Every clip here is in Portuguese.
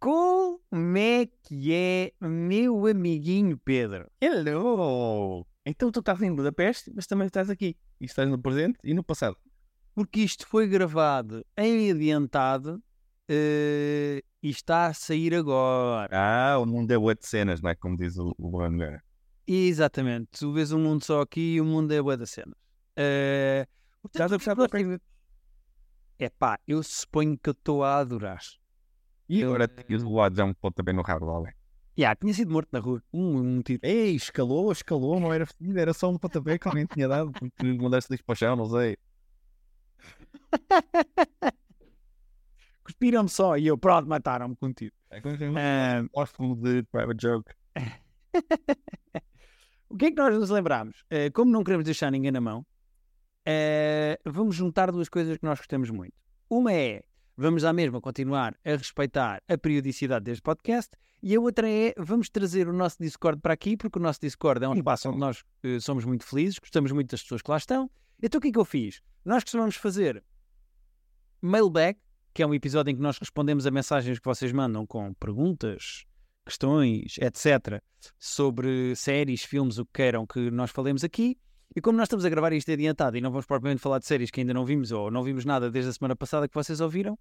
Como é que é, meu amiguinho Pedro? Hello! Então tu estás em Budapeste, mas também estás aqui. E estás no presente e no passado. Porque isto foi gravado em adiantado eh, e está a sair agora. Ah, o mundo é bué de cenas, não é? Como diz o, o Bruno Guerra. Exatamente. Tu vês um mundo só aqui e o mundo é bué das cenas. Eh, Estás a gostar da? É pá, eu suponho que eu estou a adorar. E Eu- agora tinhas o lado já um ponto também no rabo do. Yeah, tinha sido morto na rua. Um, um tiro. Ei, escalou, escalou, não era fedido, era só um pontapé que alguém tinha dado, porque mandaste lixo para o chão, não sei. Cuspiram-me só e eu, pronto, mataram-me com tiro. É como um Ah, de private joke. O que é que nós nos lembramos? Eh, como não queremos deixar ninguém na mão, eh, vamos juntar duas coisas que nós gostamos muito. Uma é, vamos à mesma continuar a respeitar a periodicidade deste podcast, e a outra é, vamos trazer o nosso Discord para aqui, porque o nosso Discord é um espaço onde nós eh, somos muito felizes, gostamos muito das pessoas que lá estão. Então o que é que eu fiz? Nós costumamos fazer mailbag, que é um episódio em que nós respondemos a mensagens que vocês mandam com perguntas, questões, etc sobre séries, filmes, o que queiram que nós falemos aqui. E como nós estamos a gravar isto adiantado e não vamos propriamente falar de séries que ainda não vimos ou não vimos nada desde a semana passada que vocês ouviram,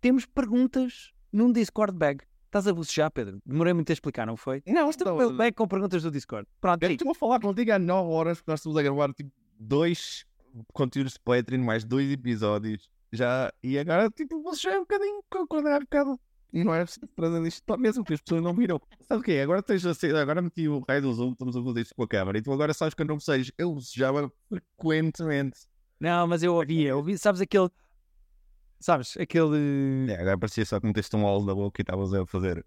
temos perguntas num Discord bag. Estás a bocejar, Pedro? Demorei muito a explicar, não foi? Não, é um bag com perguntas do Discord. Pronto, é Estou a falar contigo há 9 horas, porque nós estamos a gravar tipo dois conteúdos de Patreon, mais dois episódios. Já, e agora, tipo, você já é um bocadinho quando era bocado. E não é preciso trazer isto para mesmo, porque as pessoas não viram. Sabe o quê? Agora tens a ser, agora meti o raio do Zoom, estamos a fazer isto com a câmera, e tu agora sabes que eu não bocejo. Eu bocejava frequentemente. Não, mas eu ouvi, eu ouvi, sabes aquele. Sabes, aquele. É, agora parecia só que meteste um óleo na boca e estavas a fazer.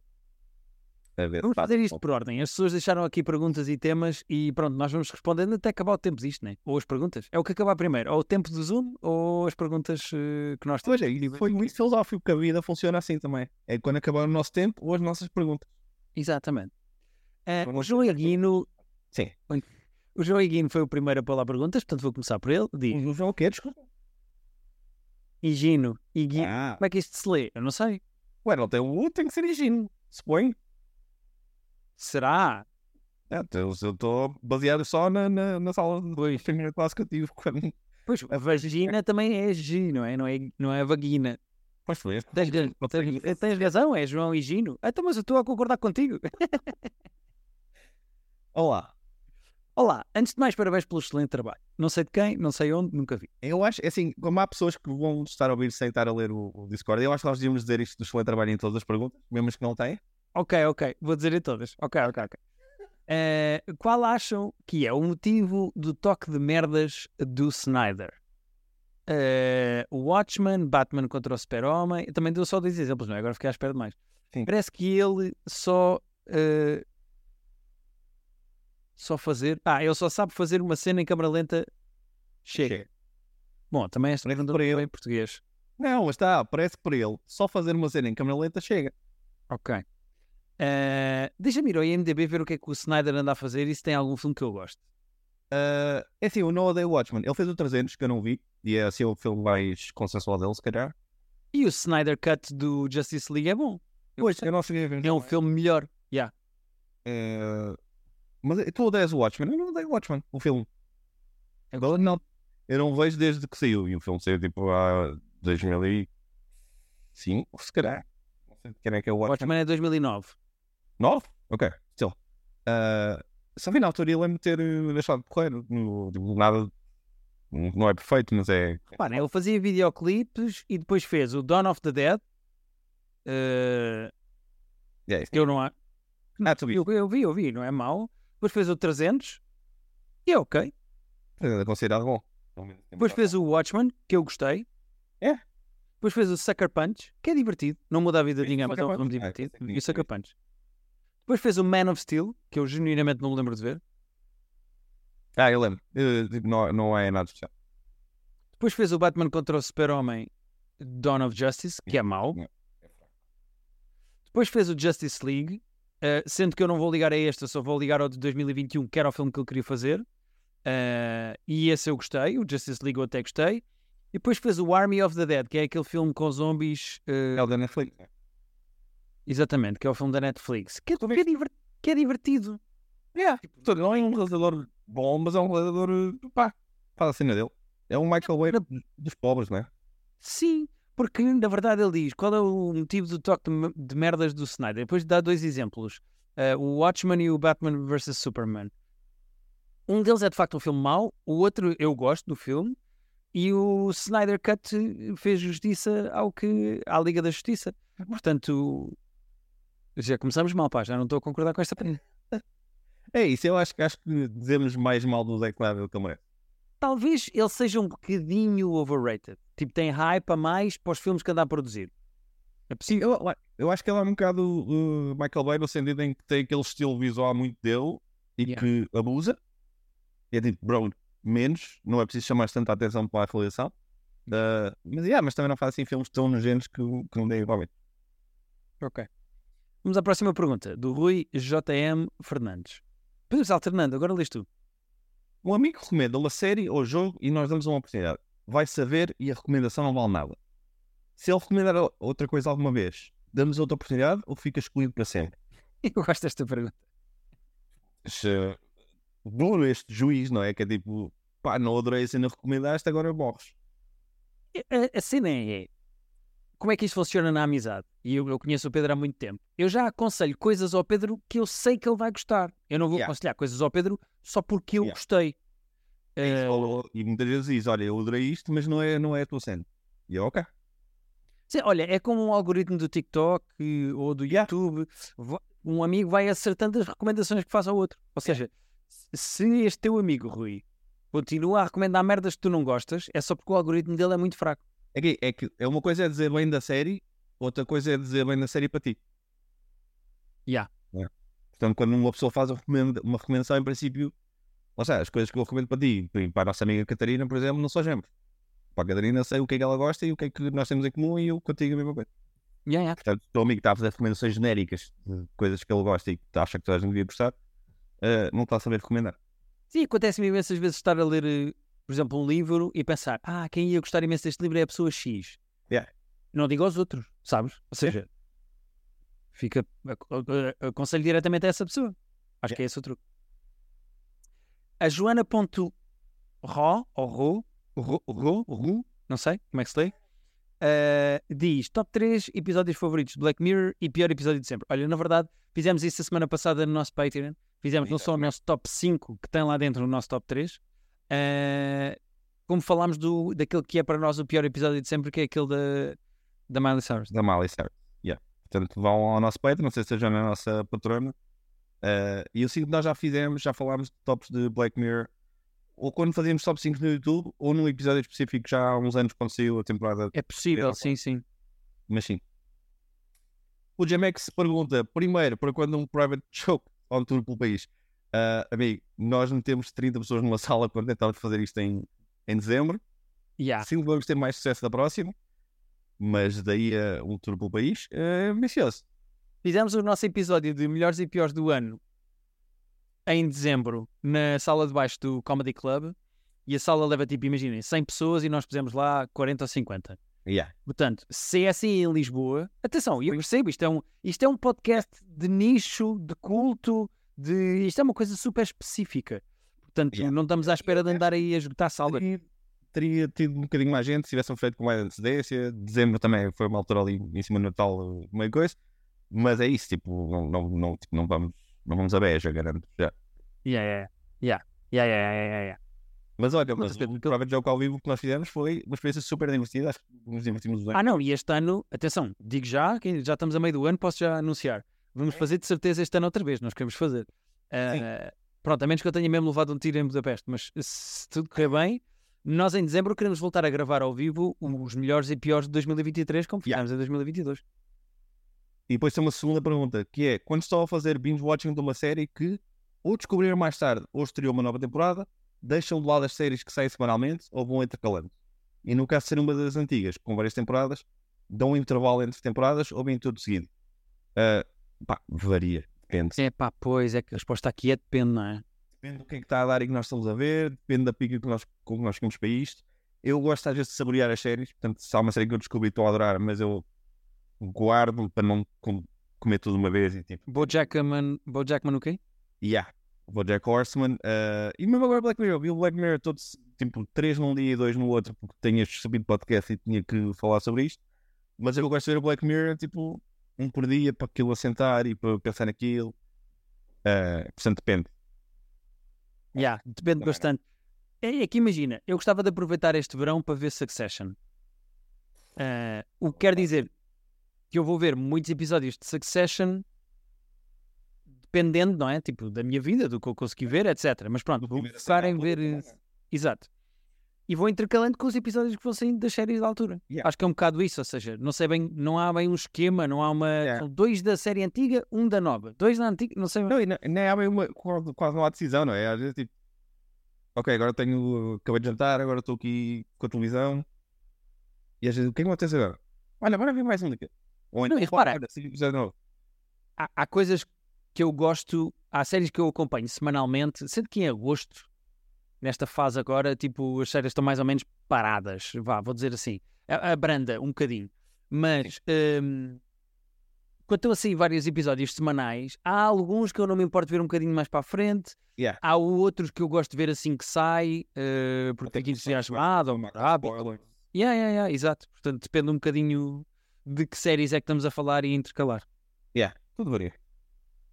Vamos fazer isto por ordem. As pessoas deixaram aqui perguntas e temas e pronto, nós vamos respondendo até acabar o tempo disto, né? Ou as perguntas. É o que acabar primeiro. Ou o tempo do Zoom ou as perguntas eh, que nós temos. Pois é, foi muito filosófico, que a vida funciona assim também. É quando acabar o nosso tempo ou as nossas perguntas. Exatamente. Vamos- o João Aguino. Sim. O João Aguino foi o primeiro a pôr lá perguntas, portanto vou começar por ele. Diz: O João o quê? Desculpa. Higino. Higino. Ah, Como é que isto se lê? Eu não sei. ué, não tem o U, tem que ser higiene. Suponho. Será? É, então, eu estou baseado só na, na, na sala de Pois. primeira classe que eu tive. Quando... Pois, a vagina também é G, não é? Não é, não é a vagina. Pois foi. Tens, tens, tens razão, é João Higino. Ah, Então, mas eu estou a concordar contigo. Olá. Olá, antes de mais, parabéns pelo excelente trabalho. Não sei de quem, não sei onde, nunca vi. Eu acho, é assim, como há pessoas que vão estar a ouvir sem estar a ler o, o Discord, eu acho que nós devíamos dizer isto do excelente trabalho em todas as perguntas, mesmo as que não têm. Ok, ok, vou dizer em todas. Ok, ok, ok. Eh, qual acham que é o motivo do toque de merdas do Snyder? Eh, o Watchmen, Batman contra o Super-Homem. Também deu só dois exemplos, não é? Agora fiquei à espera de mais. Sim. Parece que ele só. eh, só fazer. Ah, ele só sabe fazer uma cena em câmera lenta. Chega. Chega. Bom, também esta Parece pergunta para ele. em português. Não, mas está, parece que para ele, só fazer uma cena em câmera lenta chega. Ok. Eh, Deixa-me ir ao IMDB ver o que é que o Snyder anda a fazer e se tem algum filme que eu gosto. Ah, é assim, o Noah Day Watchman, ele fez o 300, que eu não vi, e é assim o filme mais consensual dele, se calhar. E o Snyder Cut do Justice League é bom. Eu Pois, eu não cheguei a ver. É um filme melhor. Yeah. Eh, mas tu odeias o Watchmen? Eu não odeio o Watchmen, o filme. Agora não. Eu não vejo desde que saiu. E o filme saiu tipo há 2005, se calhar. Não sei de quem é que é o Watchmen. Watchmen é 2009. 9? Ok, still. Uh, só vi na altura ele lembro de ter eh, deixado de correr. No, tipo, nada. Não é perfeito, mas é. Pá, né, ele fazia videoclipes e depois fez o Dawn of the Dead. Eh, é isso. eu não há. Ah, tu? Eu, eu vi, eu vi, não é mau. Depois fez o 300 e é ok. É considerado bom. Depois fez o Watchmen, que eu gostei. É? Depois fez o Sucker Punch, que é divertido. Não muda a vida de ninguém, mas é um filme divertido. Ah, sim, E o Sucker. Punch. Depois fez o Man of Steel, que eu genuinamente não me lembro de ver. Ah, eu lembro. Eh, não, não é nada especial. Depois fez o Batman contra o Super-Homem, Dawn of Justice, que é mau. Não. Depois fez o Justice League, eh, sendo que eu não vou ligar a este, eu só vou ligar ao de 2021, que era o filme que ele queria fazer. Eh, e esse eu gostei, o Justice League eu até gostei. E depois fez o Army of the Dead, que é aquele filme com zombies. eh, É o da Netflix. Exatamente, que é o filme da Netflix. Que, Tu que é, diver- que é divertido. Yeah. Portanto, não é um realizador bom, mas é um realizador. eh, pá, faz a cena dele. É um Michael Bay dos pobres, não é? Sim, porque na verdade ele diz qual é o motivo do toque de, me- de merdas do Snyder. Depois dá dois exemplos: eh, o Watchmen e o Batman vs Superman. Um deles é de facto um filme mau, o outro eu gosto do filme, e o Snyder Cut fez justiça ao que, à Liga da Justiça. Portanto, já começamos mal, pá, já não estou a concordar com esta. É isso, eu acho, que- acho que dizemos mais mal do Zack Snyder que ele. Talvez ele seja um bocadinho overrated. Tipo, tem hype a mais para os filmes que anda a produzir. É possível. Eu, eu acho que ele é um bocado uh, Michael Bay no sentido em que tem aquele estilo visual muito dele e Yeah. que abusa. É tipo, bro, menos, não é preciso chamar tanta atenção para a realização. Uh, mas, yeah, mas também não faz assim filmes tão nojentos que, que não deem igualmente. Ok. Vamos à próxima pergunta, do Rui JM Fernandes. Podemos ir alternando, agora lês tu. Um amigo recomenda uma série ou jogo e nós damos uma oportunidade. Vai saber e a recomendação não vale nada. Se ele recomendar outra coisa alguma vez, damos outra oportunidade ou fica excluído para sempre? Eu gosto desta pergunta. Se, duro este juiz, não é? Que é tipo, pá, não adorei a cena recomendaste, agora morres. A, a cena é, como é que isto funciona na amizade? E eu, eu conheço o Pedro há muito tempo. Eu já aconselho coisas ao Pedro que eu sei que ele vai gostar. Eu não vou Yeah. aconselhar coisas ao Pedro só porque eu Yeah. gostei. Eh, Ou- E muitas vezes diz, olha, eu adorei isto, mas não é, não é a tua cena. E eu, ok. Sim, olha, é como um algoritmo do TikTok ou do Yeah. YouTube. Um amigo vai acertando as recomendações que faz ao outro. Ou seja, se este teu amigo, Rui, continua a recomendar merdas que tu não gostas, é só porque o algoritmo dele é muito fraco. É que, é que é uma coisa é dizer bem da série, outra coisa é dizer bem da série para ti. Yeah. É. Portanto, quando uma pessoa faz uma recomenda- uma recomendação, em princípio, ou seja, as coisas que eu recomendo para ti, para a nossa amiga Catarina, por exemplo, não são exemplos. Para a Catarina, sei o que é que ela gosta e o que é que nós temos em comum e eu contigo a mesma coisa. Yeah, yeah. Portanto, o teu amigo está a fazer recomendações genéricas de coisas que ele gosta e que acha que toda a gente devia gostar, eh, não está a saber recomendar. Sim, acontece-me imensas vezes estar a ler, eh, por exemplo, um livro e pensar, ah, quem ia gostar imenso deste livro é a pessoa X. Yeah. Não digo aos outros, sabes? Ou seja, fica, ac- ac- aconselho diretamente a essa pessoa. Acho que é esse o truque. A Joana.ro, ou Ro, Ro, Ro, Ro, não sei como é que se lê, eh, diz top 3 episódios favoritos de Black Mirror e pior episódio de sempre. Olha, na verdade, fizemos isso a semana passada no nosso Patreon. Fizemos não só o nosso top 5 que tem lá dentro no nosso top 3, eh, como falámos do, daquele que é para nós o pior episódio de sempre, que é aquele da, da Miley Cyrus. Da Miley Cyrus. Yeah. Portanto, vão ao nosso Patreon, não sei se seja na nossa patrona. Eh, e eu sinto que nós já fizemos, já falámos de tops de Black Mirror, ou quando fazíamos top 5 no YouTube, ou num episódio específico já há uns anos quando saiu a temporada. É possível, Eu- sim, sim. Mas sim. O Jamex pergunta: primeiro, para quando um private joke on tour pelo país? Ah, amigo, nós metemos 30 pessoas numa sala quando tentávamos fazer isto em, em dezembro. Yeah. Sim, vamos ter mais sucesso da próxima. Mas daí a um tour pelo país, é ambicioso. Fizemos o nosso episódio de melhores e piores do ano em dezembro na sala de baixo do Comedy Club e a sala leva tipo, imaginem, 100 pessoas e nós pusemos lá 40 ou 50. Yeah. Portanto, se é assim em Lisboa, atenção, eu percebo, isto é um, isto é um podcast de nicho, de culto, de isto é uma coisa super específica. Portanto, Yeah. não estamos à espera de andar aí a esgotar salas. Teria, teria tido um bocadinho mais gente se tivessem feito com mais antecedência. Dezembro também foi uma altura ali em cima do Natal, meio coisa. Mas é isso, tipo, não, não, não, tipo, não, vamos, não vamos a beja, garanto. Já. Yeah, yeah, yeah. Yeah, yeah, yeah. Mas olha, mas certeza, o private joke ao vivo que nós fizemos foi uma experiência super divertida. Acho que nos divertimos bem. Ah, não, e este ano, atenção, digo já, que já estamos a meio do ano, posso já anunciar. Vamos fazer de certeza este ano outra vez, nós queremos fazer. Ah, pronto, a menos que eu tenha mesmo levado um tiro em Budapeste, mas se tudo correr bem, nós em dezembro queremos voltar a gravar ao vivo os melhores e piores de 2023, como Yeah. fizemos em 2022. E depois tem uma segunda pergunta, que é, quando estão a fazer binge-watching de uma série que ou descobriram mais tarde ou estreou uma nova temporada, deixam de lado as séries que saem semanalmente ou vão intercalando? E no caso de ser uma das antigas, com várias temporadas, dão um intervalo entre temporadas ou bem tudo seguido. Uh, pá, varia, depende. É pá, pois, é que a resposta aqui é depende, não é? Depende do que é que está a dar e que nós estamos a ver, depende da pica que nós, com que nós queremos para isto. Eu gosto às vezes de saborear as séries, portanto, se há uma série que eu descobri e estou a adorar, mas eu guardo para não com- comer tudo uma vez e tipo, Bojackman, Bojackman o quê? yeah, Bojack Horseman. uh, e mesmo agora Black Mirror, vi o Black Mirror todos, tipo, três num dia e dois no outro, porque este subido podcast e tinha que falar sobre isto. Mas eu gosto de ver o Black Mirror, tipo, um por dia para aquilo assentar e para pensar naquilo. Uh, portanto, depende. Yeah, depende Também não. bastante. É, é que imagina, eu gostava de aproveitar este verão para ver Succession. Ah, o que quer dizer que eu vou ver muitos episódios de Succession dependendo, não é? Tipo, da minha vida, do que eu consegui ver, etc. Mas pronto, vou focar em ver. eh, Exato. E vou intercalando com os episódios que vão saindo das séries da altura. Yeah. Acho que é um bocado isso, ou seja, não sei bem, não há bem um esquema, não há uma. Yeah. São dois da série antiga, um da nova. Dois da antiga, não sei. Não, e não- nem há bem uma, quase não há decisão, não é? Às vezes, tipo, ok, agora tenho, acabei de jantar, agora estou aqui com a televisão. E às vezes, o que é que acontece agora? Olha, agora vem mais um daqui. Ou Não, e então, repara- olha, há, há coisas que eu gosto, há séries que eu acompanho semanalmente, sendo que em agosto, nesta fase agora, tipo, as séries estão mais ou menos paradas, vá, vou dizer assim, a, a branda um bocadinho. Mas hum, quando estão a sair vários episódios semanais, há alguns que eu não me importo ver um bocadinho mais para a frente, Yeah. há outros que eu gosto de ver assim que sai, eh, porque fico que só- entusiasmado, ou rápido. Yeah, yeah, yeah, exato. Portanto, depende um bocadinho de que séries é que estamos a falar e intercalar. Tudo varia.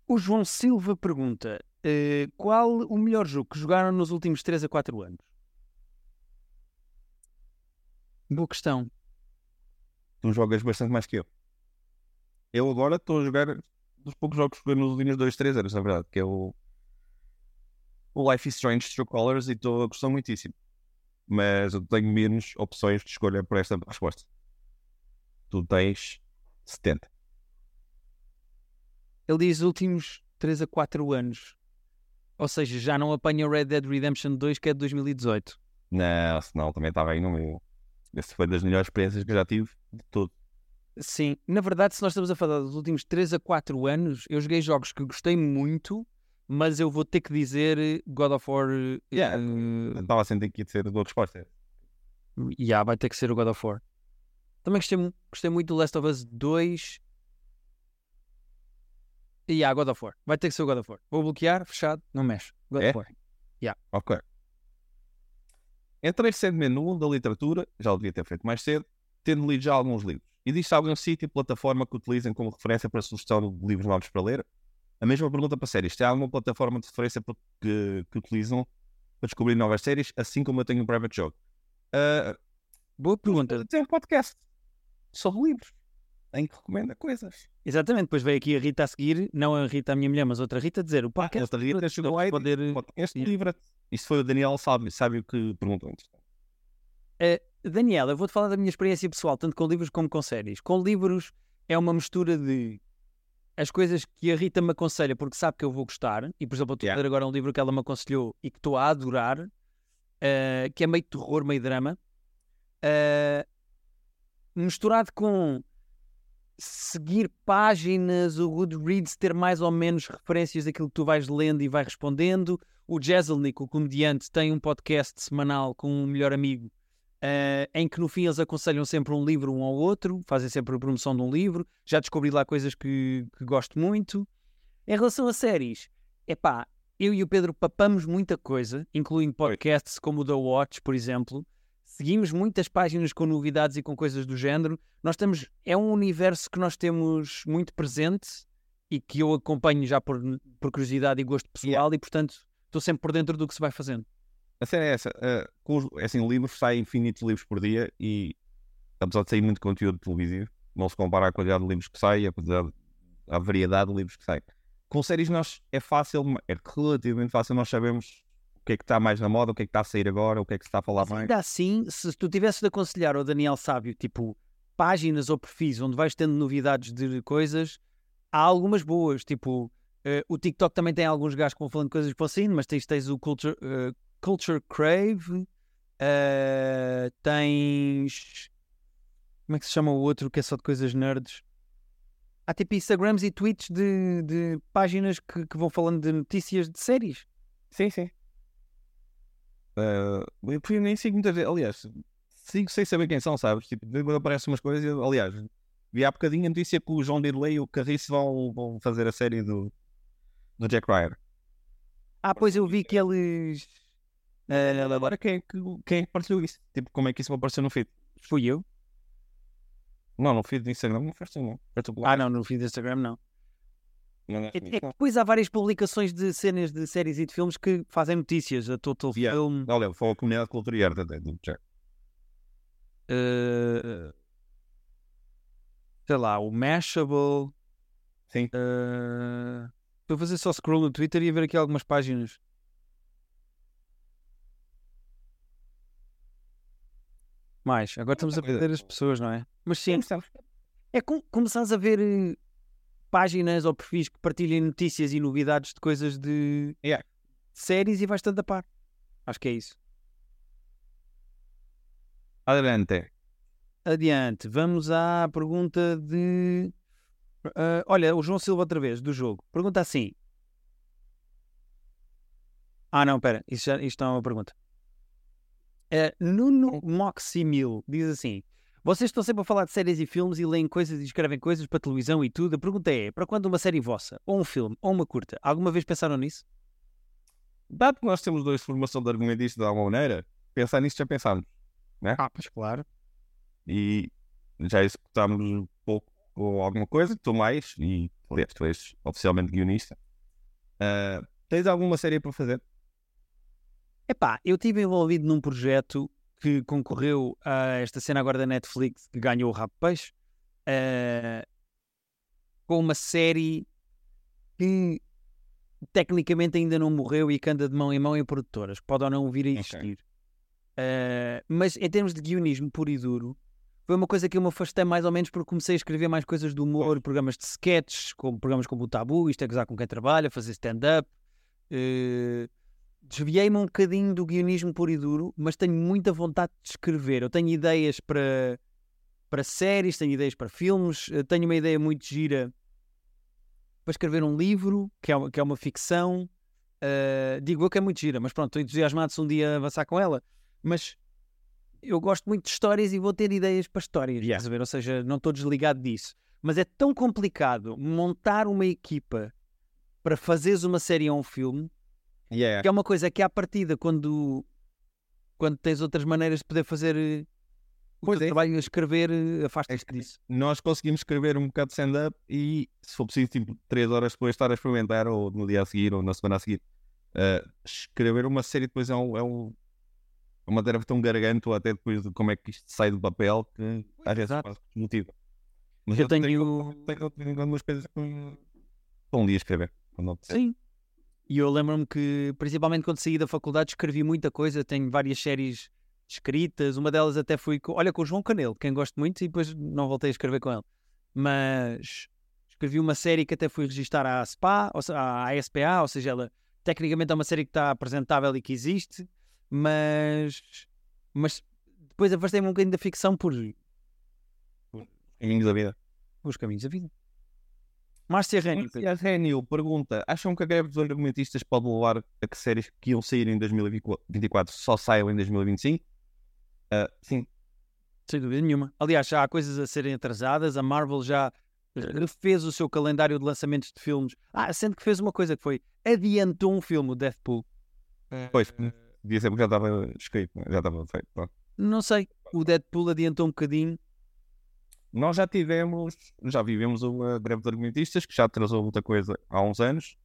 O João Silva pergunta: eh, qual o melhor jogo que jogaram nos últimos 3 a 4 anos? Boa questão. Tu jogas bastante mais que eu. Eu agora estou a jogar dos poucos jogos que joguei nos últimos 2, 3 anos, na verdade, que é o, o Life is Strange True Colors e estou a gostar muitíssimo. Mas eu tenho menos opções de escolha por esta resposta. Tu tens 70. Ele diz últimos 3 a 4 anos. Ou seja, já não apanha o Red Dead Redemption 2, que é de 2018. Não, senão também estava aí no meu. Essa foi das melhores experiências que eu já tive de tudo. Sim, na verdade, se nós estamos a falar dos últimos 3 a 4 anos, eu joguei jogos que gostei muito, mas eu vou ter que dizer eh, God of War. eh, Yeah. eh, Estava a sentir que ia ser a tua resposta. Yeah, vai ter que ser o God of War. Também gostei, gostei muito do Last of Us 2. E yeah, God of War. Vai ter que ser o God of War. Vou bloquear, fechado, não mexe. God É? of War. Ok. Entrei recentemente no mundo da literatura, já o devia ter feito mais cedo, tendo lido já alguns livros. Existe algum sítio e plataforma que utilizem como referência para sugestão de livros novos para ler? A mesma pergunta para séries. Tem alguma plataforma de referência que, que utilizam para descobrir novas séries, assim como eu tenho um private jogo? Ah, Boa pergunta. tem um podcast sobre livros, em que recomenda coisas. Exatamente, depois veio aqui a Rita a seguir, não a Rita, a minha mulher, mas outra Rita, a dizer o podcast. outra Rita chegou e responder- Yeah. livre. Isso foi o Daniel Sábio, Sábio que perguntou antes. Eh, Daniela, eu vou-te falar da minha experiência pessoal, tanto com livros como com séries. Com livros é uma mistura de as coisas que a Rita me aconselha porque sabe que eu vou gostar, e por exemplo, eu estou a Yeah. ler agora um livro que ela me aconselhou e que estou a adorar, eh, que é meio terror, meio drama, eh, misturado com seguir páginas, o Goodreads ter mais ou menos referências daquilo que tu vais lendo e vai respondendo. O Jezelnik, o comediante, tem um podcast semanal com um melhor amigo eh, em que no fim eles aconselham sempre um livro um ao outro, fazem sempre a promoção de um livro. Já descobri lá coisas que, que gosto muito. Em relação a séries, epá, eu e o Pedro papamos muita coisa, incluindo podcasts como o The Watch, por exemplo. Seguimos muitas páginas com novidades e com coisas do género. Nós estamos, é um universo que nós temos muito presente e que eu acompanho já por, por curiosidade e gosto pessoal e, portanto, estou sempre por dentro do que se vai fazendo. A cena é essa. eh, com os, é assim, livros saem infinitos livros por dia e, apesar de sair muito conteúdo televisivo, não se compara à quantidade de livros que sai e a, quantidade- à variedade de livros que saem. Com séries, nós é fácil, é relativamente fácil, nós sabemos que é que está mais na moda, o que é que está a sair agora, o que é que se está a falar mais. ainda assim, se tu tivesse de aconselhar ao Daniel Sábio, tipo, páginas ou perfis onde vais tendo novidades de coisas, há algumas boas, tipo, eh, o TikTok também tem alguns gajos que vão falando coisas para sino, mas tens, tens o Culture, eh, Culture Crave, Uh, tens. Como é que se chama o outro que é só de coisas nerds? Há tipo Instagrams e tweets de, de páginas que, que vão falando de notícias de séries. Sim, sim. Uh, eu nem sigo muitas vezes. Aliás, sigo sem saber quem são, sabes? Tipo, aparecem umas coisas. Aliás, vi há bocadinho a notícia que o João Dirley e o Carriço vão, vão fazer a série do, do Jack Ryan. Ah, pois eu vi que eles. Uh, agora quem é, que, quem é partilhou isso? Tipo, como é que isso apareceu no feed? Fui eu? Não, no feed do Instagram não não. Ah, não, no feed do Instagram não. É, é que depois há várias publicações de cenas de séries e de filmes que fazem notícias. A Total yeah. Film. Olha, foi a comunidade cultural e arte do Jack. Uh, sei lá, o Mashable. Sim. Uh, Estou a fazer só scroll no Twitter e a ver aqui algumas páginas. Mais, agora estamos a perder as pessoas, não é? Mas sim, é com, começares a ver eh, páginas ou perfis que partilhem notícias e novidades de coisas de yeah. séries e vais tanto a par. Acho que é isso. Adelante. Adiante. Vamos à pergunta de. Uh, olha, o João Silva outra vez, do jogo. Pergunta assim. Ah, não, espera. Isto, já, isto não é uma pergunta. Uh, Nuno Moximil diz assim: Vocês estão sempre a falar de séries e filmes e leem coisas e escrevem coisas para televisão e tudo. A pergunta é: para quando uma série vossa, ou um filme, ou uma curta, alguma vez pensaram nisso? Dado que nós temos dois formação de argumentista de alguma maneira, pensar nisso já pensámos, né? Ah, pois claro. E já executámos um pouco ou alguma coisa, tu mais, e aliás, tu és oficialmente guionista. Uh, tens alguma série para fazer? Epá, eu estive envolvido num projeto que concorreu a esta cena agora da Netflix que ganhou o Rabo Peixe uh, com uma série que tecnicamente ainda não morreu e que anda de mão em mão em produtoras, pode ou não vir a existir. Okay. Uh, mas em termos de guionismo puro e duro, foi uma coisa que eu me afastei mais ou menos porque comecei a escrever mais coisas do humor, programas de sketches, como programas como o Tabu, isto é gozar com quem trabalha, fazer stand-up. Uh, desviei-me um bocadinho do guionismo puro e duro, mas tenho muita vontade de escrever. Eu tenho ideias para, para séries, tenho ideias para filmes, eh, tenho uma ideia muito gira para escrever um livro, que é, que é uma ficção. Uh, digo eu que é muito gira, mas pronto, estou entusiasmado se um dia avançar com ela. Mas eu gosto muito de histórias e vou ter ideias para histórias, yeah. Ou seja, não estou desligado disso. Mas é tão complicado montar uma equipa para fazeres uma série ou um filme Yeah. Que é uma coisa que à partida, quando, quando tens outras maneiras de poder fazer eh, o pois teu é. trabalho a escrever, eh, afasta-te é disso. Nós conseguimos escrever um bocado de stand-up e, se for preciso, tipo, três horas depois estar a experimentar, ou no dia a seguir, ou na semana a seguir, uh, escrever uma série depois é, um, é um, uma tarefa tão gargante, ou até depois de como é que isto sai do papel, que às vezes é quase desmotiva. Mas eu, eu tenho... tenho, algumas coisas que um dia escrever. Sim. E eu lembro-me que, principalmente quando saí da faculdade, escrevi muita coisa. Tenho várias séries escritas. Uma delas até fui, com, olha, com o João Canelo, quem gosto muito, e depois não voltei a escrever com ele. Mas escrevi uma série que até fui registrar à SPA, ou, à SPA, ou seja, ela tecnicamente é uma série que está apresentável e que existe, mas, mas depois afastei-me um bocadinho da ficção por, por caminhos da vida. Os caminhos da vida. Márcia Renio. Márcia pergunta: acham que a greve dos argumentistas pode levar a que séries que iam sair em 2024 só saiam em 2025? Uh, ah, sim. Sem dúvida nenhuma. Aliás, já há coisas a serem atrasadas. A Marvel já refez o seu calendário de lançamentos de filmes. Ah, sendo que fez uma coisa que foi adiantou um filme, o Deathpool. Pois, devia ser porque já estava escrito, já estava feito. Não sei. O Deadpool adiantou um bocadinho nós já tivemos, já vivemos uma greve de argumentistas que já atrasou muita coisa há uns anos.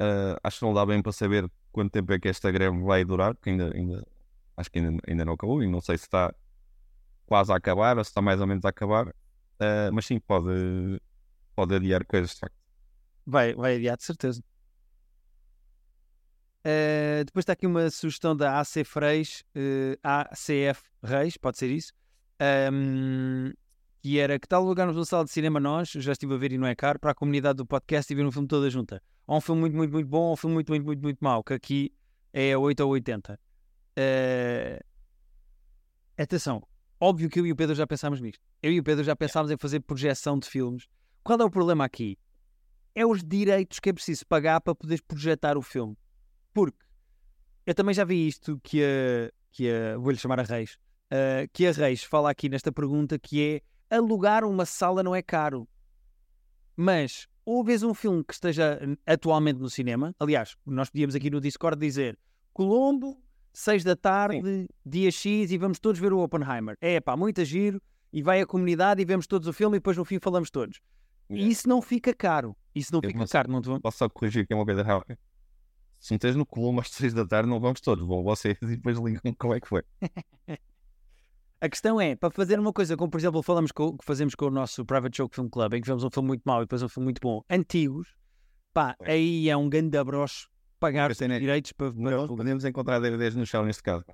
Uh, acho que não dá bem para saber quanto tempo é que esta greve vai durar, porque ainda, ainda acho que ainda, ainda não acabou e não sei se está quase a acabar ou se está mais ou menos a acabar. Uh, mas sim, pode, pode adiar coisas de facto. Vai, vai adiar de certeza. Uh, depois está aqui uma sugestão da AC Freis, uh, ACF Reis, pode ser isso. Um, que era que tal lugar numa sala de cinema nós, já estive a ver e não é caro, para a comunidade do podcast e ver um filme toda junta. Ou um filme muito, muito, muito bom, ou um filme muito, muito, muito, muito mau, que aqui é 8 ou 80. Uh, atenção, óbvio que eu e o Pedro já pensámos nisto. Eu e o Pedro já pensámos em fazer projeção de filmes. Qual é o problema aqui? É os direitos que é preciso pagar para poderes projetar o filme. Porque eu também já vi isto que a, que a vou-lhe chamar a Reis, uh, que a Reis fala aqui nesta pergunta que é alugar uma sala não é caro. Mas ou vês um filme que esteja atualmente no cinema, aliás, nós podíamos aqui no Discord dizer Colombo, 6 da tarde, Sim. dia X, e vamos todos ver o Oppenheimer. É pá, muito giro, e vai a comunidade e vemos todos o filme e depois no fim falamos todos. E isso não fica caro. Isso não eu fica caro, não te vão... Posso só corrigir aqui uma coisa rápida? Se não tens no Colombo às 6 da tarde, não vamos todos, vão vocês e depois ligam como é que foi. A questão é, para fazer uma coisa como, por exemplo, falamos com, que fazemos com o nosso Private Joke Film Club, em que vemos um filme muito mau e depois um filme muito bom, antigos, pá, é. aí é um grande abrocho pagar os direitos para... Não, podemos encontrar DVDs no chão neste caso.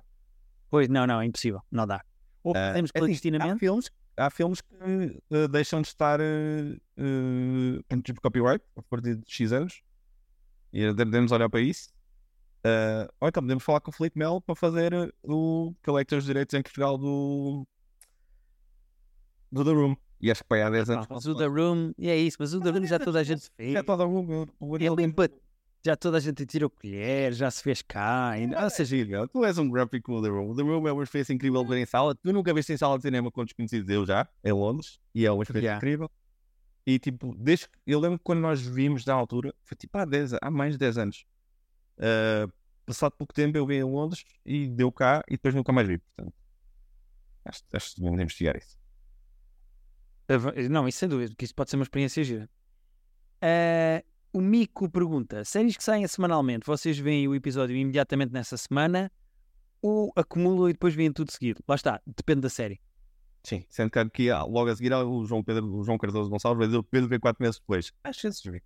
Pois, não, não, é impossível, não dá. Ou uh, fazemos clandestinamente... Assim, há filmes, há filmes que uh, deixam de estar uh, uh, tipo copyright a partir de X anos e devemos olhar para isso Uh, ou então podemos falar com o Felipe Melo para fazer o que ele é que tem os direitos em Portugal do, do The Room. E acho que para há 10 anos. Mas o The Room, e é isso, mas o The Room já toda a gente fez. Já toda, é limpa, já toda a gente tira o colher, já se fez cá. E, ah, seja, é, tu és um grumpy com o The Room. O The Room é uma experiência incrível de ver em sala. Tu nunca viste em sala de cinema com desconhecidos eu já, em Londres, e é uma experiência yeah. incrível. E tipo, desde eu lembro que quando nós vimos na altura, foi tipo há, 10, há mais de 10 anos. Uh, passado pouco tempo eu vim a Londres e deu cá e depois nunca mais vi. Portanto, acho, acho que devemos investigar isso. Não, isso sem dúvida, porque isso pode ser uma experiência gira. Uh, o Mico pergunta: séries que saem semanalmente, vocês veem o episódio imediatamente nessa semana ou acumulam e depois veem tudo seguido? Lá está, depende da série. Sim, sendo que aqui logo a seguir o João, Pedro, o João Cardoso Gonçalves vai dizer o Pedro vê 4 meses depois. Às vezes vê.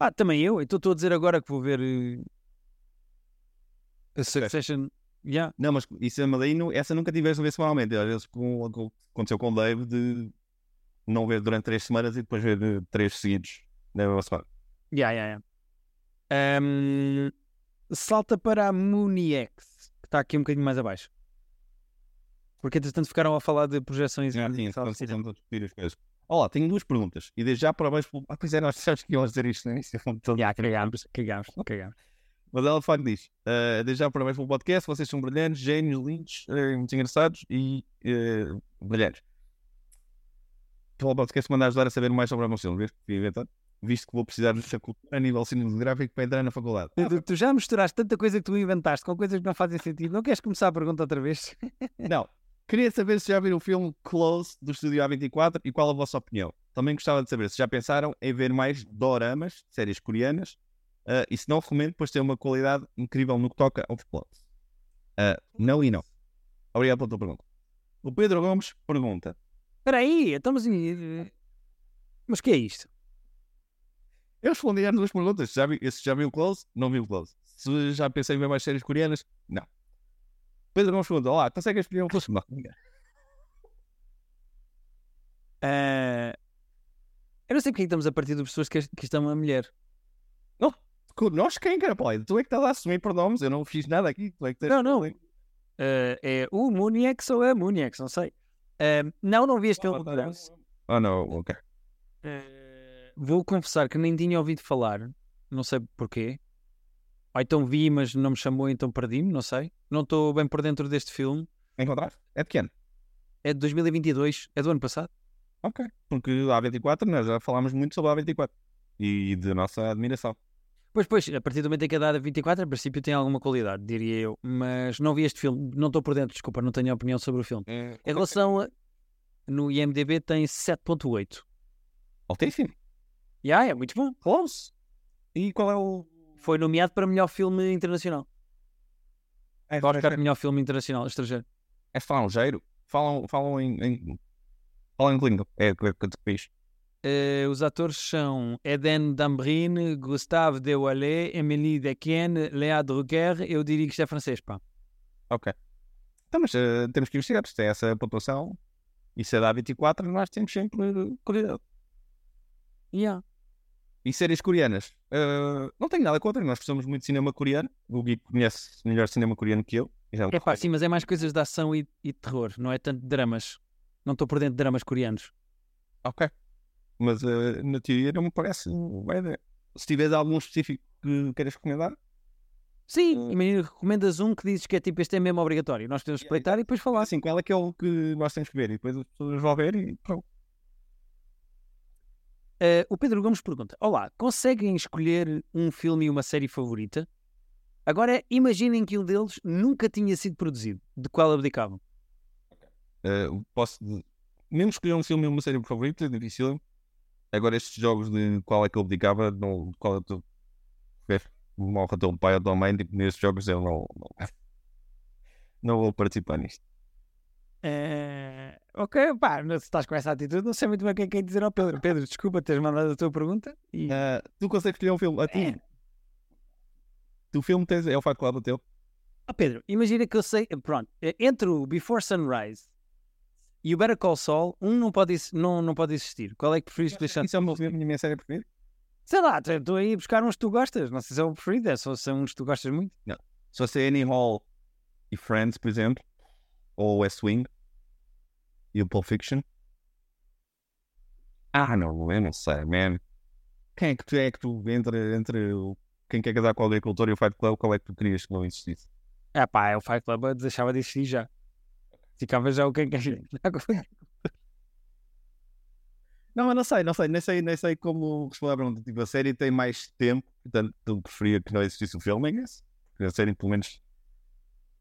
Ah, também eu. Estou a dizer agora que vou ver uh, a Succession. Yeah. Não, mas isso é daí, essa nunca tiveste a ver semanalmente. Às vezes com, com, aconteceu com o Dave de não ver durante 3 semanas e depois ver 3 seguidos na mesma semana. Yeah, yeah, yeah. Um, salta para a Mooniex, que está aqui um bocadinho mais abaixo. Porque entretanto ficaram a falar de projeções. Yeah, sim, estamos a discutir as coisas. Olá, tenho duas perguntas. E desde já parabéns pelo. Ah, pois é, nós dissemos que íamos dizer isto no início. Já, cagámos, cagámos, cagámos. Mas ela de facto diz: uh, desde já parabéns pelo podcast, vocês são brilhantes, gênios, lindos, uh, muito engraçados e uh, brilhantes. Pelo podcast mandar ajudar a saber mais sobre a emoção, vês? Visto que vou precisar de cultura a nível cinematográfico para entrar na faculdade. Tu, tu, já misturaste tanta coisa que tu inventaste com coisas que não fazem sentido. Não queres começar a pergunta outra vez? não. Queria saber se já viram o filme Close do Estúdio A24 e qual a vossa opinião. Também gostava de saber se já pensaram em ver mais doramas, séries coreanas, uh, e se não recomendo, pois tem uma qualidade incrível no que toca ao plot. Uh, não e não. Obrigado pela tua pergunta. O Pedro Gomes pergunta: Espera aí, estamos em. Mas que é isto? Eu respondi às duas perguntas. Já vi, se já viu o Close? Não vi o Close. Se já pensei em ver mais séries coreanas? Não. Pedro Gomes pergunta: Olá, consegue escolher um? Não. Uh, eu não sei porque é estamos a partir de pessoas que, que estão a mulher. Não, nós quem, cara? Pô, tu é que estás a assumir pronomes, eu não fiz nada aqui. Tu é que não, não. Uh, é o Muniex ou é Muniex, não sei. Uh, não, não vi este filme. Ah, oh, não, ok. Uh, vou confessar que nem tinha ouvido falar, não sei porquê. Ou então vi, mas não me chamou, então perdi-me, não sei. Não estou bem por dentro deste filme. Encontrar? É de que ano? É de 2022, é do ano passado. Ok, porque a A24 nós já falámos muito sobre a A24 e de nossa admiração. Pois, pois, a partir do momento em que é dada 24, a princípio tem alguma qualidade, diria eu. Mas não vi este filme, não estou por dentro, desculpa, não tenho opinião sobre o filme. É, em relação a. No IMDB tem 7.8. Altíssimo. Já, yeah, é muito bom. Close. E qual é o. Foi nomeado para melhor filme internacional. É, Oscar melhor filme internacional, estrangeiro. É estrangeiro? Falam, falam em, em falam em língua. É o que eu te fiz. Uh, os atores são Eden Dambrin, Gustave Dewalé, Emily Dequenne, Léa Drucker. Eu diria que isto é francês, pá. Ok. Então, mas uh, temos que investigar, porque tem essa pontuação. E se é da 24, nós temos sempre qualidade. Yeah. E séries coreanas? Uh, não tenho nada contra, nós gostamos muito de cinema coreano. O Gui conhece melhor cinema coreano que eu. Já me É pá, sim, mas é mais coisas de ação e, e terror, não é tanto dramas. Não estou por dentro de dramas coreanos. Ok. Mas eh, na teoria não me parece ideia. Se tiveres algum específico que queiras recomendar, Sim, Hum. imagina, recomendas um que dizes que é tipo, este é mesmo obrigatório. Nós Yeah, espreitar e depois falar. assim, qual é que é o que nós temos que ver? E depois as pessoas vão ver e pronto. Eh, o Pedro Gomes pergunta: Olá, conseguem escolher um filme e uma série favorita? Agora imaginem que um deles nunca tinha sido produzido. De qual abdicavam? Eh, posso, mesmo escolher um filme e uma série favorita, é difícil. Agora, estes jogos de qual é que eu dedicava, não, qual é que? Morre o teu pai ou tua mãe, tipo, nestes jogos eu não, não, não vou participar nisto. Eh, ok, pá, se estás com essa atitude, não sei muito bem o que é que é dizer ao Pedro. Pedro, desculpa teres mandado a tua pergunta. E... Ah, tu consegues escolher um filme? A ti, É. tu filme tens, é o Fight Club o teu? Ah, Pedro, imagina que eu sei. Pronto, eh, entre o Before Sunrise e o Better Call Saul, um não pode, não, não pode existir. Qual é que preferes deixar? Isso é o meu filme, a minha série preferida? Sei lá, estou aí a buscar uns que tu gostas. Não sei se é o preferido, é só são uns que tu gostas muito. Se fosse Annie Hall e Friends, por exemplo, ou West Wing e o Pulp Fiction. Ah, não, eu não sei, man. Quem é que tu é que tu, entre, entre o quem quer casar com o agricultor e o Fight Club, qual é que tu querias que não existisse? É pá, é o Fight Club deixava de existir já. Ficava já o que é que Não, eu não sei, não sei, nem sei, nem sei como responder à pergunta. Tipo, a série tem mais tempo, portanto, preferia que não existisse o filme, I guess. Porque a série, pelo menos,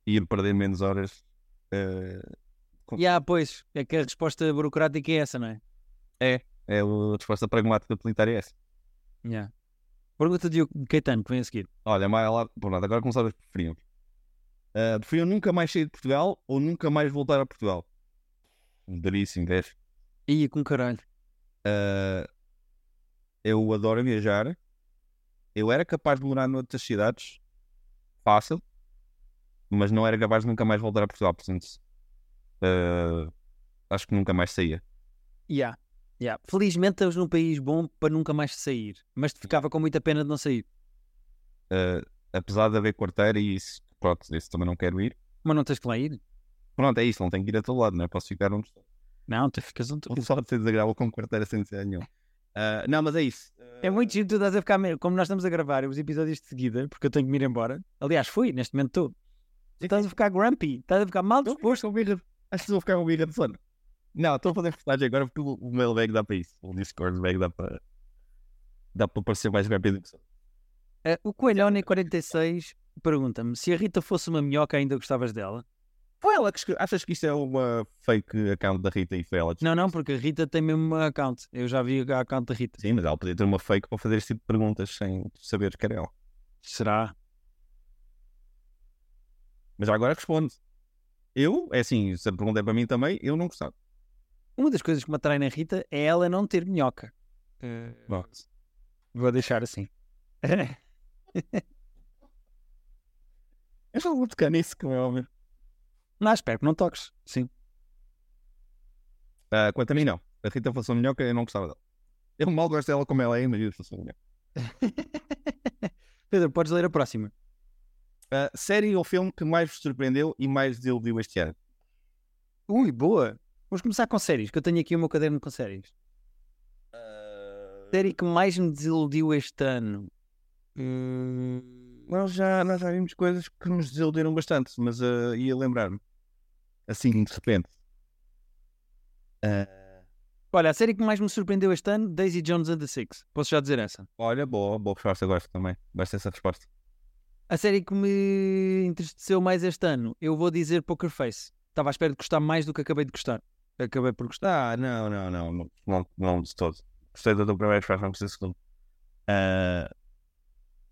ia perder menos horas. Eh, E ah, pois, é que a resposta burocrática é essa, não é? é a resposta pragmática utilitária é essa. Yeah. Pergunta de Caetano, que vem a seguir. Olha, mais lá, por nada, agora começaram preferiam. Uh, preferiam nunca mais sair de Portugal ou nunca mais voltar a Portugal? Daríssimo, vês? Ia com caralho. Uh, eu adoro viajar. Eu era capaz de morar noutras cidades, fácil, mas não era capaz de nunca mais voltar a Portugal. Portanto, uh, acho que nunca mais saía. Yeah. Yeah. Felizmente estamos num país bom para nunca mais sair. Mas te ficava com muita pena de não sair. Uh, apesar de haver quarteira e isso, pronto, isso também não quero ir. Mas não tens que lá ir? Pronto, é isso, não tenho que ir a todo lado, não é? Posso ficar onde estou. Não, tu ficas onde tu O pessoal ser desagradável com quarteira sem ser nenhum. Ah, não, mas é isso. É muito giro, tu estás a ficar. Como nós estamos a gravar os episódios de seguida, porque eu tenho que me ir embora. Aliás, fui, neste momento estou. Estás a ficar grumpy, estás a ficar mal disposto. com birra. Acho que vou ficar com birra de sono. Não, estou a fazer reportagem agora porque o, o mailbag dá para isso. O Discord bag dá para. dá para parecer mais rápido que sou. Eh, o Coelhone46 pergunta-me se a Rita fosse uma minhoca ainda gostavas dela? Foi ela que escreveu. Achas que isto é uma fake account da Rita e foi ela que Não, não, porque a Rita tem mesmo uma account. Eu já vi a account da Rita. Sim, mas ela podia ter uma fake para fazer este tipo de perguntas sem saber que era ela. Será? Mas agora responde. Eu, é assim, se a pergunta é para mim também, eu não gostava. Uma das coisas que me atrai na Rita é ela não ter minhoca. Bom, Vou deixar assim. eu já vou tocar nisso, como é óbvio. não, espero que não toques. Sim. Ah, quanto a mim, não. A Rita fosse minhoca, eu não gostava dela. Eu mal gosto dela como ela é, mas eu fosse minhoca. Pedro, podes ler a próxima. Ah, série ou filme que mais vos surpreendeu e mais desiludiu este ano? Ui, boa. Vamos começar com séries, que eu tenho aqui o meu caderno com séries. Série que mais me desiludiu este ano. Hum, Nós já, nós já vimos coisas que nos desiludiram bastante, mas ah, ia lembrar-me. Assim, de repente. Ah, Olha, a série que mais me surpreendeu este ano, Daisy Jones and the Six. Posso já dizer essa? olha, boa, boa resposta, gosto também. Gosto dessa resposta. A série que me entristeceu mais este ano, eu vou dizer Poker Face. Estava à espera de gostar mais do que acabei de gostar. Acabei por gostar. Ah, não, não, não, não, não, não de todo. Gostei da tua primeira frase, não gostei da segunda. Ah,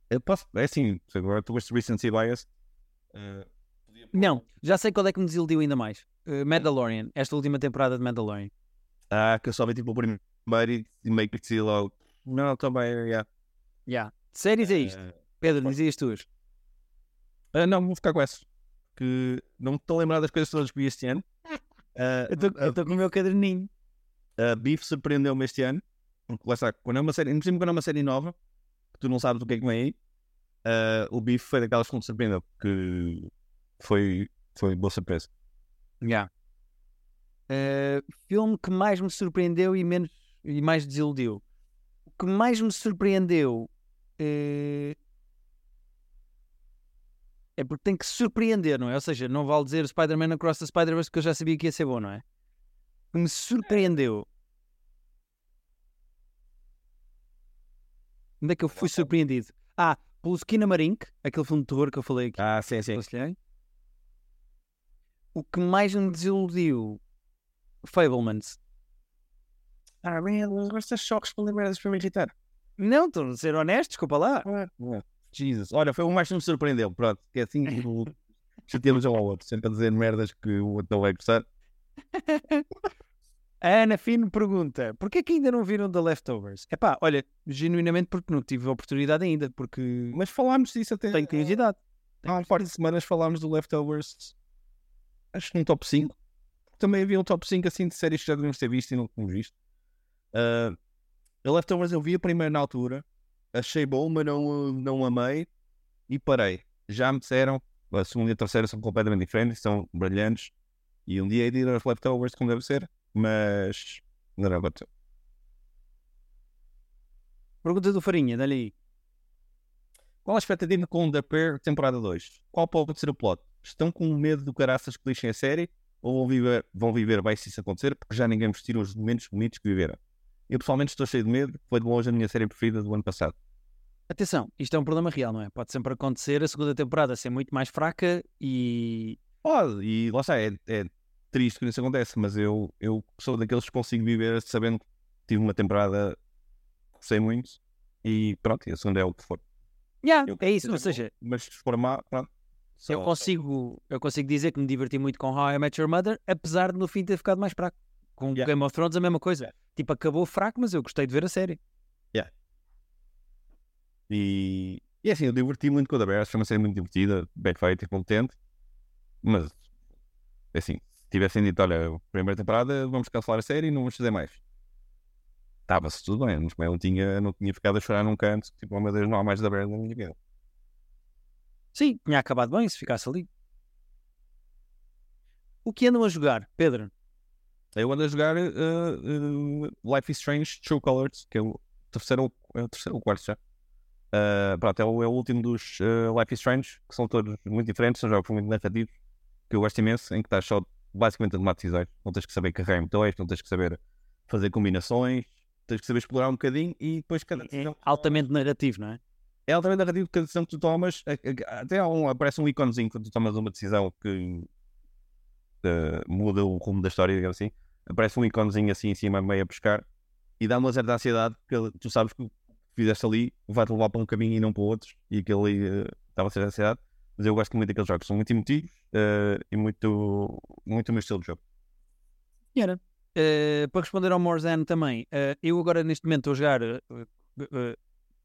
eu posso, é assim, agora tu gostas de recency bias. ah, podia pôr- Não, já sei qual é que me desiludiu ainda mais. Uh, Mandalorian, esta última temporada de Mandalorian. Ah, que eu só vi tipo o primeiro e, meio que logo. Não, também, yeah. Yeah. Séries é isto. Ah, Pedro, dizias tuas. Ah, não, vou ficar com essa. Que não me estou a lembrar das coisas todas que vi este ano. Ah, Eu estou com o meu caderninho. a Beef surpreendeu-me este ano. Porque lá está, quando é uma série, mesmo quando é uma série nova, que tu não sabes o que é que vem aí, ah, o Beef foi daquelas que me surpreendeu. Que foi, foi boa surpresa. Yeah. Uh, filme que mais me surpreendeu e menos e mais desiludiu. O que mais me surpreendeu uh, é porque tem que surpreender, não é? Ou seja, não vale dizer Spider-Man Across the Spider-Verse porque eu já sabia que ia ser bom, não é? Me surpreendeu. Onde é que eu fui surpreendido? Ah, pelo Skinamarink, aquele filme de terror que eu falei aqui. Ah, sim, sim. O que mais me desiludiu Fablemans. Ah, man, gostas de choques para lembrar das para me irritar. Não, estou a ser honesto, desculpa lá. Ah, Jesus. Olha, foi o mais que me surpreendeu. Pronto, que é assim que chateamos um ao outro, sempre a dizer merdas que o outro não vai gostar. A Ana Fino pergunta: porquê que ainda não viram The Leftovers? É pá, olha, genuinamente porque não tive a oportunidade ainda, porque. Mas falámos disso até. Tenho curiosidade. Há um par de semanas falámos do Leftovers, acho que num top 5. Também havia um top 5 assim de séries que já devíamos ter visto e não tínhamos visto. Uh, The Leftovers eu vi a primeira na altura, achei bom, mas não, não amei e parei. Já me disseram, a segunda e a terceira são completamente diferentes, são brilhantes. E um dia hei de ir aos Leftovers como deve ser, mas não aconteceu. Pergunta do Farinha, dá-lhe aí. Qual a expectativa com The Pair temporada 2? Qual pode ser o plot? Estão com medo do caraças que lixem a série? Ou vão viver, vão viver bem se isso acontecer? Porque já ninguém vos tira os momentos bonitos que viveram. Eu pessoalmente estou cheio de medo, foi de longe a minha série preferida do ano passado. Atenção, isto é um problema real, não é? Pode sempre acontecer a segunda temporada ser muito mais fraca e. Pode, e lá está, é, é triste que isso acontece, mas eu, eu sou daqueles que consigo viver sabendo que tive uma temporada sem muito e pronto, e a segunda é o que for. Yeah, eu, é isso, ou seja, mas se for má, pronto. Só, eu, consigo, eu consigo dizer que me diverti muito com How I Met Your Mother, apesar de no fim ter ficado mais fraco. Com yeah. Game of Thrones a mesma coisa. Yeah. Tipo, acabou fraco, mas eu gostei de ver a série. E, e assim, eu diverti muito com a The Bears, foi uma série muito divertida, bem feita e competente. Mas, assim, se tivessem dito, olha, primeira temporada, vamos cancelar a série e não vamos fazer mais. Estava-se tudo bem, mas eu não tinha, não tinha ficado a chorar num canto, tipo, oh meu Deus, não há mais da Bears na minha vida. Sim, tinha acabado bem se ficasse ali. O que andam a jogar, Pedro? Eu ando a jogar uh, uh, Life is Strange True Colors, que é o terceiro, é o terceiro ou quarto já. Uh, pronto, é o, é o último dos uh, Life is Strange, que são todos muito diferentes, são jogos muito narrativos, que eu gosto imenso, em que estás só basicamente a tomar decisões. Não tens que saber carregar motores, não tens que saber fazer combinações, tens que saber explorar um bocadinho e depois cada é decisão. É altamente narrativo, não é? É altamente narrativo, cada decisão que tu tomas, até um, aparece um íconezinho quando tu tomas uma decisão que uh, muda o rumo da história, digamos assim aparece um iconezinho assim em cima, meio a pescar, e dá uma certa ansiedade, porque tu sabes que fizeste ali vai-te levar para um caminho e não para outros, e aquele ali uh, estava a ser ansiedade. Mas eu gosto muito daqueles jogos, são muito emotivos uh, e muito, muito o meu estilo de jogo. E era, uh, para responder ao Morzan também, eu agora neste momento estou a jogar,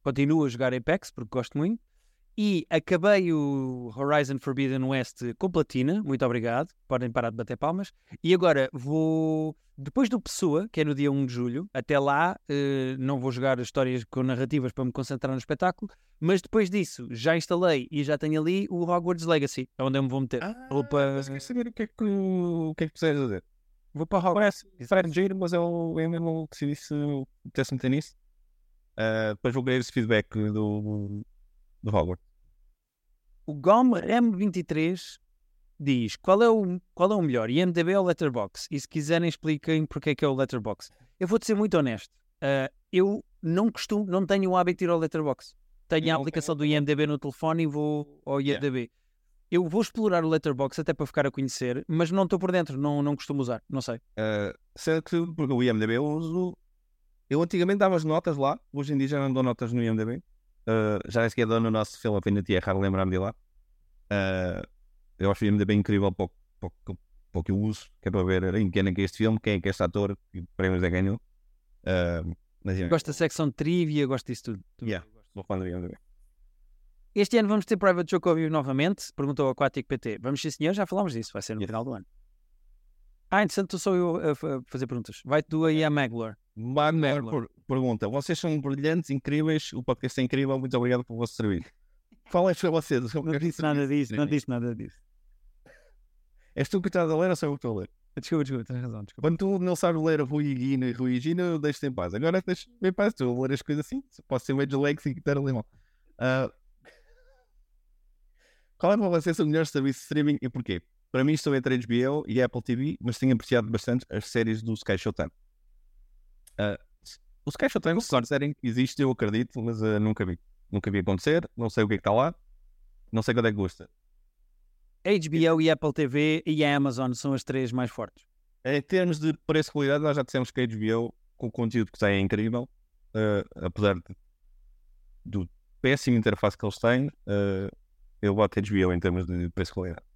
continuo a jogar Apex, porque gosto muito, e acabei o Horizon Forbidden West com platina, muito obrigado, podem parar de bater palmas. E agora vou, depois do Pessoa, que é no dia 1 de julho, até lá eh, não vou jogar histórias com narrativas para me concentrar no espetáculo, mas depois disso já instalei e já tenho ali o Hogwarts Legacy, é onde eu me vou meter. Ah, vou para... mas quer saber o que é que, o que, é que precisas fazer? Vou para Hogwarts. Parece giro, mas eu, eu mesmo decidi se pudesse meter nisso. Uh, depois vou querer esse feedback do, do Hogwarts. O GOM RAM23 diz qual é, o, qual é o melhor, IMDB ou Letterbox? E se quiserem expliquem porque é que é o Letterbox. Eu vou-te ser muito honesto. Uh, eu não costumo, não tenho o hábito de ir ao Letterbox. Tenho a aplicação do IMDB no telefone e vou ao IMDB. Yeah. Eu vou explorar o Letterbox até para ficar a conhecer, mas não estou por dentro, não, não costumo usar, não sei. Uh, certo, porque o IMDB eu uso. Eu antigamente dava as notas lá, hoje em dia já não dou notas no IMDB. Uh, já nem sequer dou no nosso filme, ainda tinha raro lembrar-me de lá. Uh, eu acho o IMDB incrível para o, que eu uso, que é para ver em quem é que é este filme, quem é que é este ator, que prémios é ganhou. Uh, mas. Gosto da secção de trivia, gosto disso tudo. tudo. Yeah, vou falar. Este ano vamos ter Private Jokovic novamente? Perguntou o Aquatic PT. Vamos sim, senhor, já falámos disso, vai ser no yes. final do ano. Ah, interessante, sou eu a fazer perguntas. Vai-te do aí a Magler. Magler pergunta: Vocês são brilhantes, incríveis, o podcast é incrível, muito obrigado pelo vosso serviço. Falem para vocês. Não disse nada disso, não disse nada disso. És tu que estás a ler ou sou eu que estou a ler? Desculpa, desculpa, tens razão. Desculpa. Quando tu não sabes ler Rui Guina e Rui Gina, eu deixo-te em paz. Agora deixa-me em paz. Tu a ler as coisas assim. Posso ser meio dislexo e estar a ler mal. Ah, qual é para vocês o melhor serviço de streaming e porquê? Para mim estou entre HBO e Apple TV, mas tenho apreciado bastante as séries do Sky Showtime. Ah, o Sky Showtime, se disserem que existe, eu acredito, mas ah, nunca vi. Nunca vi acontecer, não sei o que é que está lá, não sei quando é que custa. HBO e Apple TV e a Amazon são as três mais fortes. Em termos de preço e qualidade, nós já dissemos que a HBO, com o conteúdo que tem, é incrível. eh, apesar de, do péssimo interface que eles têm, eh, eu boto HBO em termos de preço e qualidade.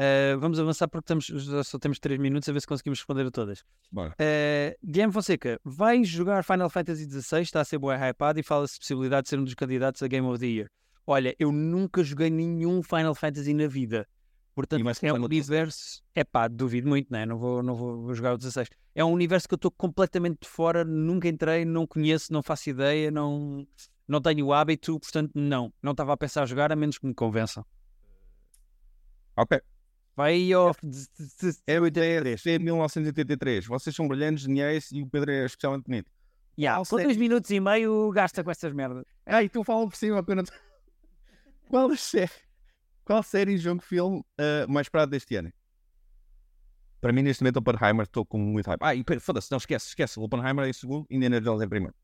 Uh, vamos avançar porque estamos, só temos 3 minutos a ver se conseguimos responder a todas. Bora. Uh, Guilherme Fonseca, vai jogar Final Fantasy XVI, está a ser boa hypado e fala-se possibilidade de ser um dos candidatos a Game of the Year. Olha, eu nunca joguei nenhum Final Fantasy na vida. Portanto, é um universo. É pá, duvido muito, né? não, vou, não vou, vou jogar o 16. É um universo que eu estou completamente de fora, nunca entrei, não conheço, não faço ideia, não, não tenho o hábito, portanto, não. Não estava a pensar a jogar, a menos que me convençam. Ok. Vai ao. É 83. É 1983. Vocês são brilhantes, geniais e o Pedro é especialmente bonito. Yeah, com série? dois minutos e meio gasta com essas merdas. Ah, então falam por cima apenas. Qual, sé... Qual série, jogo, filme eh, mais esperado deste ano? Para mim, neste momento, Oppenheimer, estou com muito hype. Ah, e foda-se, não esquece, esquece. O Oppenheimer é em segundo, Indiana Jones em primeiro.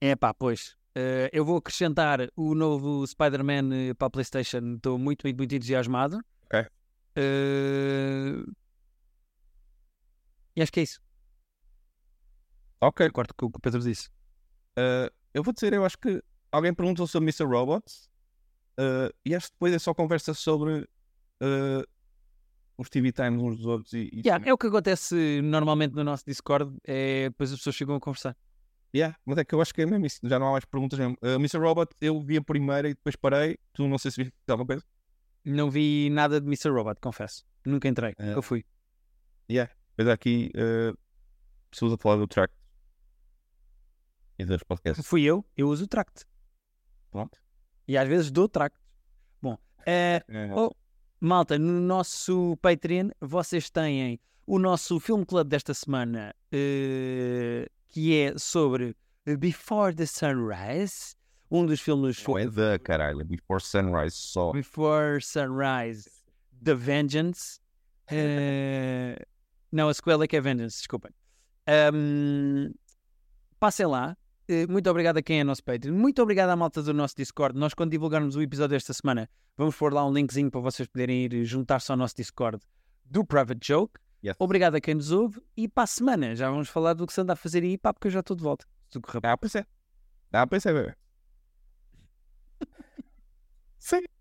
É pá, pois. Eh, eu vou acrescentar o novo Spider-Man eh, para a PlayStation. Estou muito, muito, muito entusiasmado. Ok. Eh, E acho que é isso. Ok. Concordo com o que o Pedro disse. Eh, eu vou dizer, eu acho que alguém perguntou sobre Mr. Robot eh, e acho que depois é só conversa sobre os TV Times uns dos outros e, e Yeah, é o que acontece normalmente no nosso Discord. É, depois as pessoas chegam a conversar. Yeah, mas é que eu acho que é mesmo isso. Já não há mais perguntas mesmo. Eh, Mr. Robot, eu vi a primeira e depois parei. Tu não sei se viste alguma coisa. Não vi nada de Mr. Robot, confesso. Nunca entrei. É. Nunca fui. Yeah. Há aqui uh, pessoas a falar do track e dos podcasts. Fui eu, eu uso o tract. Pronto. E às vezes dou tract. Bom, eh, É. Oh, malta, no nosso Patreon vocês têm o nosso filme club desta semana eh, que é sobre Before the Sunrise, um dos filmes Não é da caralho. Before Sunrise só. Before Sunrise, The Vengeance. Eh, não, a sequela é que é Vengeance, desculpem. Ahm, passem lá. Eh, Muito obrigado a quem é nosso Patreon. Muito obrigado à malta do nosso Discord. Nós, quando divulgarmos o episódio desta semana, vamos pôr lá um linkzinho para vocês poderem ir juntar-se ao nosso Discord do Private Joke. Yes. Obrigado a quem nos ouve. E para a semana já vamos falar do que se anda a fazer aí, pá, porque eu já estou de volta. Tudo bem. Ah, pois é. Ah, pois é, bebê. Sim.